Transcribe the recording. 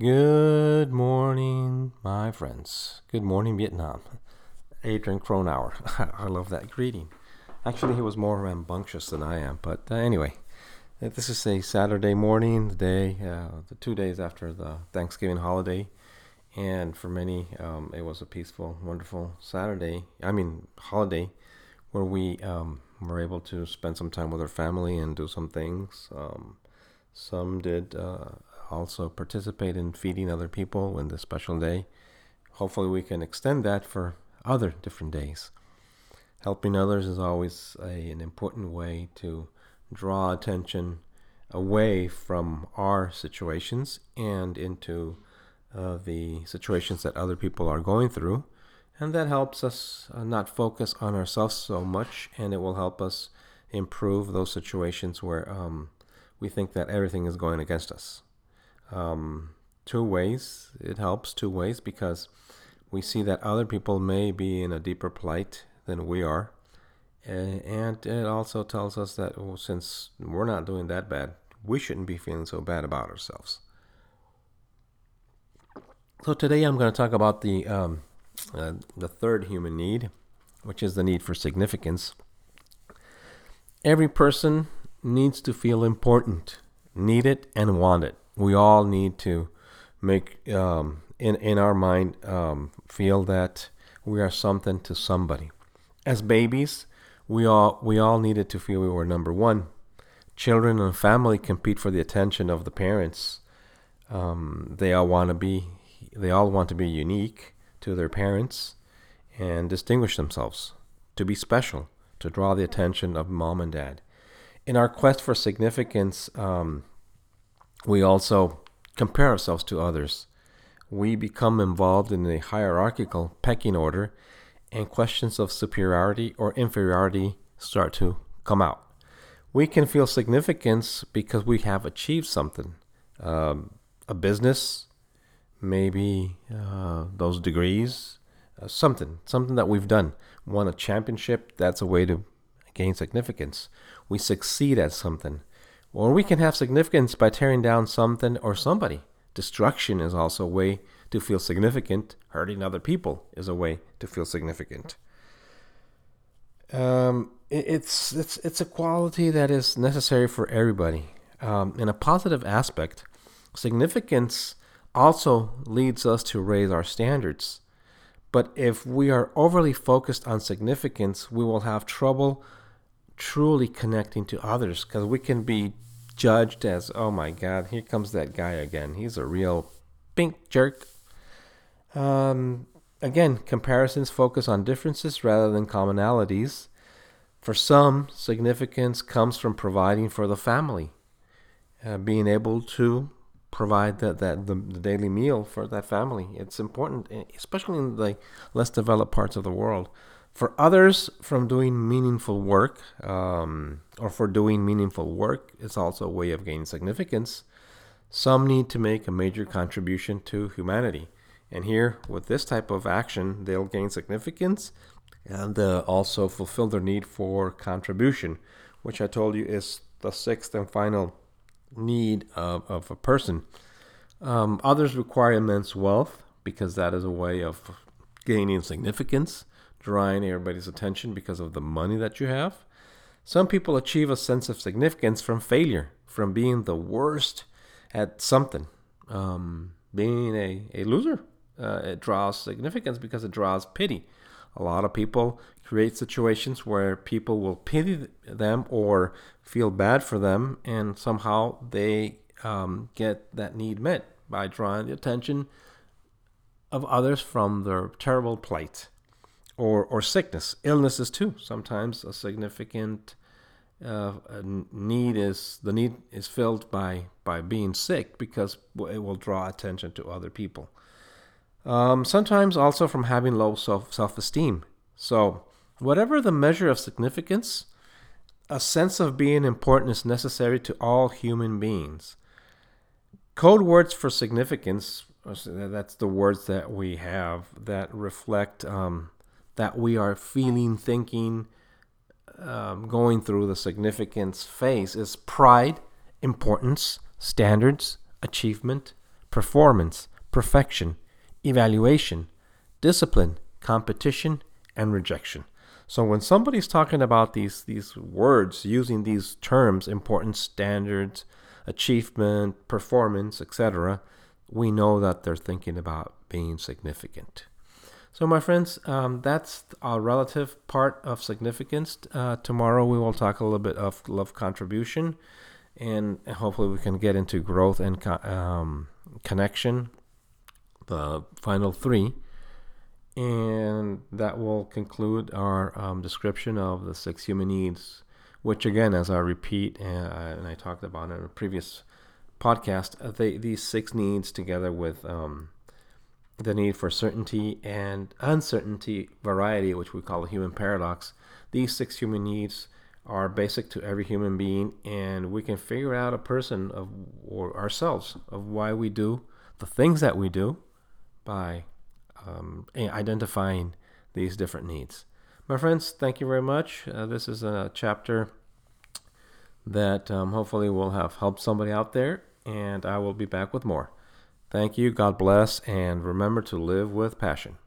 Good morning, my friends. Good morning, Vietnam. Adrian Cronauer. I love that greeting. Actually, he was more rambunctious than I am, but uh, anyway, uh, this is a Saturday morning, the day, uh, the two days after the Thanksgiving holiday, and for many, um, it was a peaceful, wonderful Saturday. I mean, holiday, where we um, were able to spend some time with our family and do some things. Um, some did uh, also participate in feeding other people in this special day. Hopefully, we can extend that for other different days. Helping others is always a, an important way to draw attention away from our situations and into uh, the situations that other people are going through. And that helps us uh, not focus on ourselves so much, and it will help us improve those situations where um, we think that everything is going against us um, two ways. It helps two ways because we see that other people may be in a deeper plight than we are. And it also tells us that well, since we're not doing that bad, we shouldn't be feeling so bad about ourselves. So today I'm going to talk about the um, uh, the third human need, which is the need for significance. Every person needs to feel important, need it, and want it we all need to make um, in in our mind um, feel that we are something to somebody. As babies, we all we all needed to feel we were number one. Children and family compete for the attention of the parents. Um, they all want to be they all want to be unique to their parents and distinguish themselves, to be special, to draw the attention of mom and dad. In our quest for significance, um, we also compare ourselves to others. We become involved in a hierarchical pecking order, and questions of superiority or inferiority start to come out. We can feel significance because we have achieved something um, a business, maybe uh, those degrees, uh, something, something that we've done. Won a championship, that's a way to gain significance. We succeed at something. Or we can have significance by tearing down something or somebody. Destruction is also a way to feel significant. Hurting other people is a way to feel significant. Um, it's it's it's a quality that is necessary for everybody. Um, in a positive aspect, significance also leads us to raise our standards. But if we are overly focused on significance, we will have trouble truly connecting to others because we can be judged as, oh my God, here comes that guy again. He's a real pink jerk. Um, again, comparisons focus on differences rather than commonalities. For some, significance comes from providing for the family, uh, being able to provide that, that the, the daily meal for that family. It's important, especially in the less developed parts of the world. For others, from doing meaningful work um, or for doing meaningful work is also a way of gaining significance. Some need to make a major contribution to humanity. And here, with this type of action, they'll gain significance and uh, also fulfill their need for contribution, which I told you is the sixth and final need of, of a person. Um, others require immense wealth because that is a way of gaining significance drawing everybody's attention because of the money that you have. Some people achieve a sense of significance from failure, from being the worst at something, um, being a, a loser. Uh, it draws significance because it draws pity. A lot of people create situations where people will pity them or feel bad for them, and somehow they um, get that need met by drawing the attention of others from their terrible plight or or sickness, illnesses too. Sometimes a significant uh, need is the need is filled by by being sick because it will draw attention to other people. Um, sometimes also from having low self self esteem. So whatever the measure of significance, a sense of being important is necessary to all human beings. Code words for significance. That's the words that we have that reflect. Um, that we are feeling, thinking, um, going through the significance phase is pride, importance, standards, achievement, performance, perfection, evaluation, discipline, competition, and rejection. So when somebody's talking about these these words using these terms, importance, standards, achievement, performance, etc., we know that they're thinking about being significant. So, my friends, um, that's a relative part of significance. Uh, tomorrow we will talk a little bit of love contribution, and hopefully we can get into growth and um, connection, the final three. And that will conclude our um, description of the six human needs, which, again, as I repeat and I, and I talked about in a previous podcast, uh, they, these six needs, together with um, the need for certainty and uncertainty variety, which we call the human paradox, these six human needs are basic to every human being, and we can figure out a person of or ourselves of why we do the things that we do by um, identifying these different needs. My friends, thank you very much. Uh, this is a chapter that um, hopefully will have helped somebody out there, and I will be back with more. Thank you. God bless. And remember to live with passion.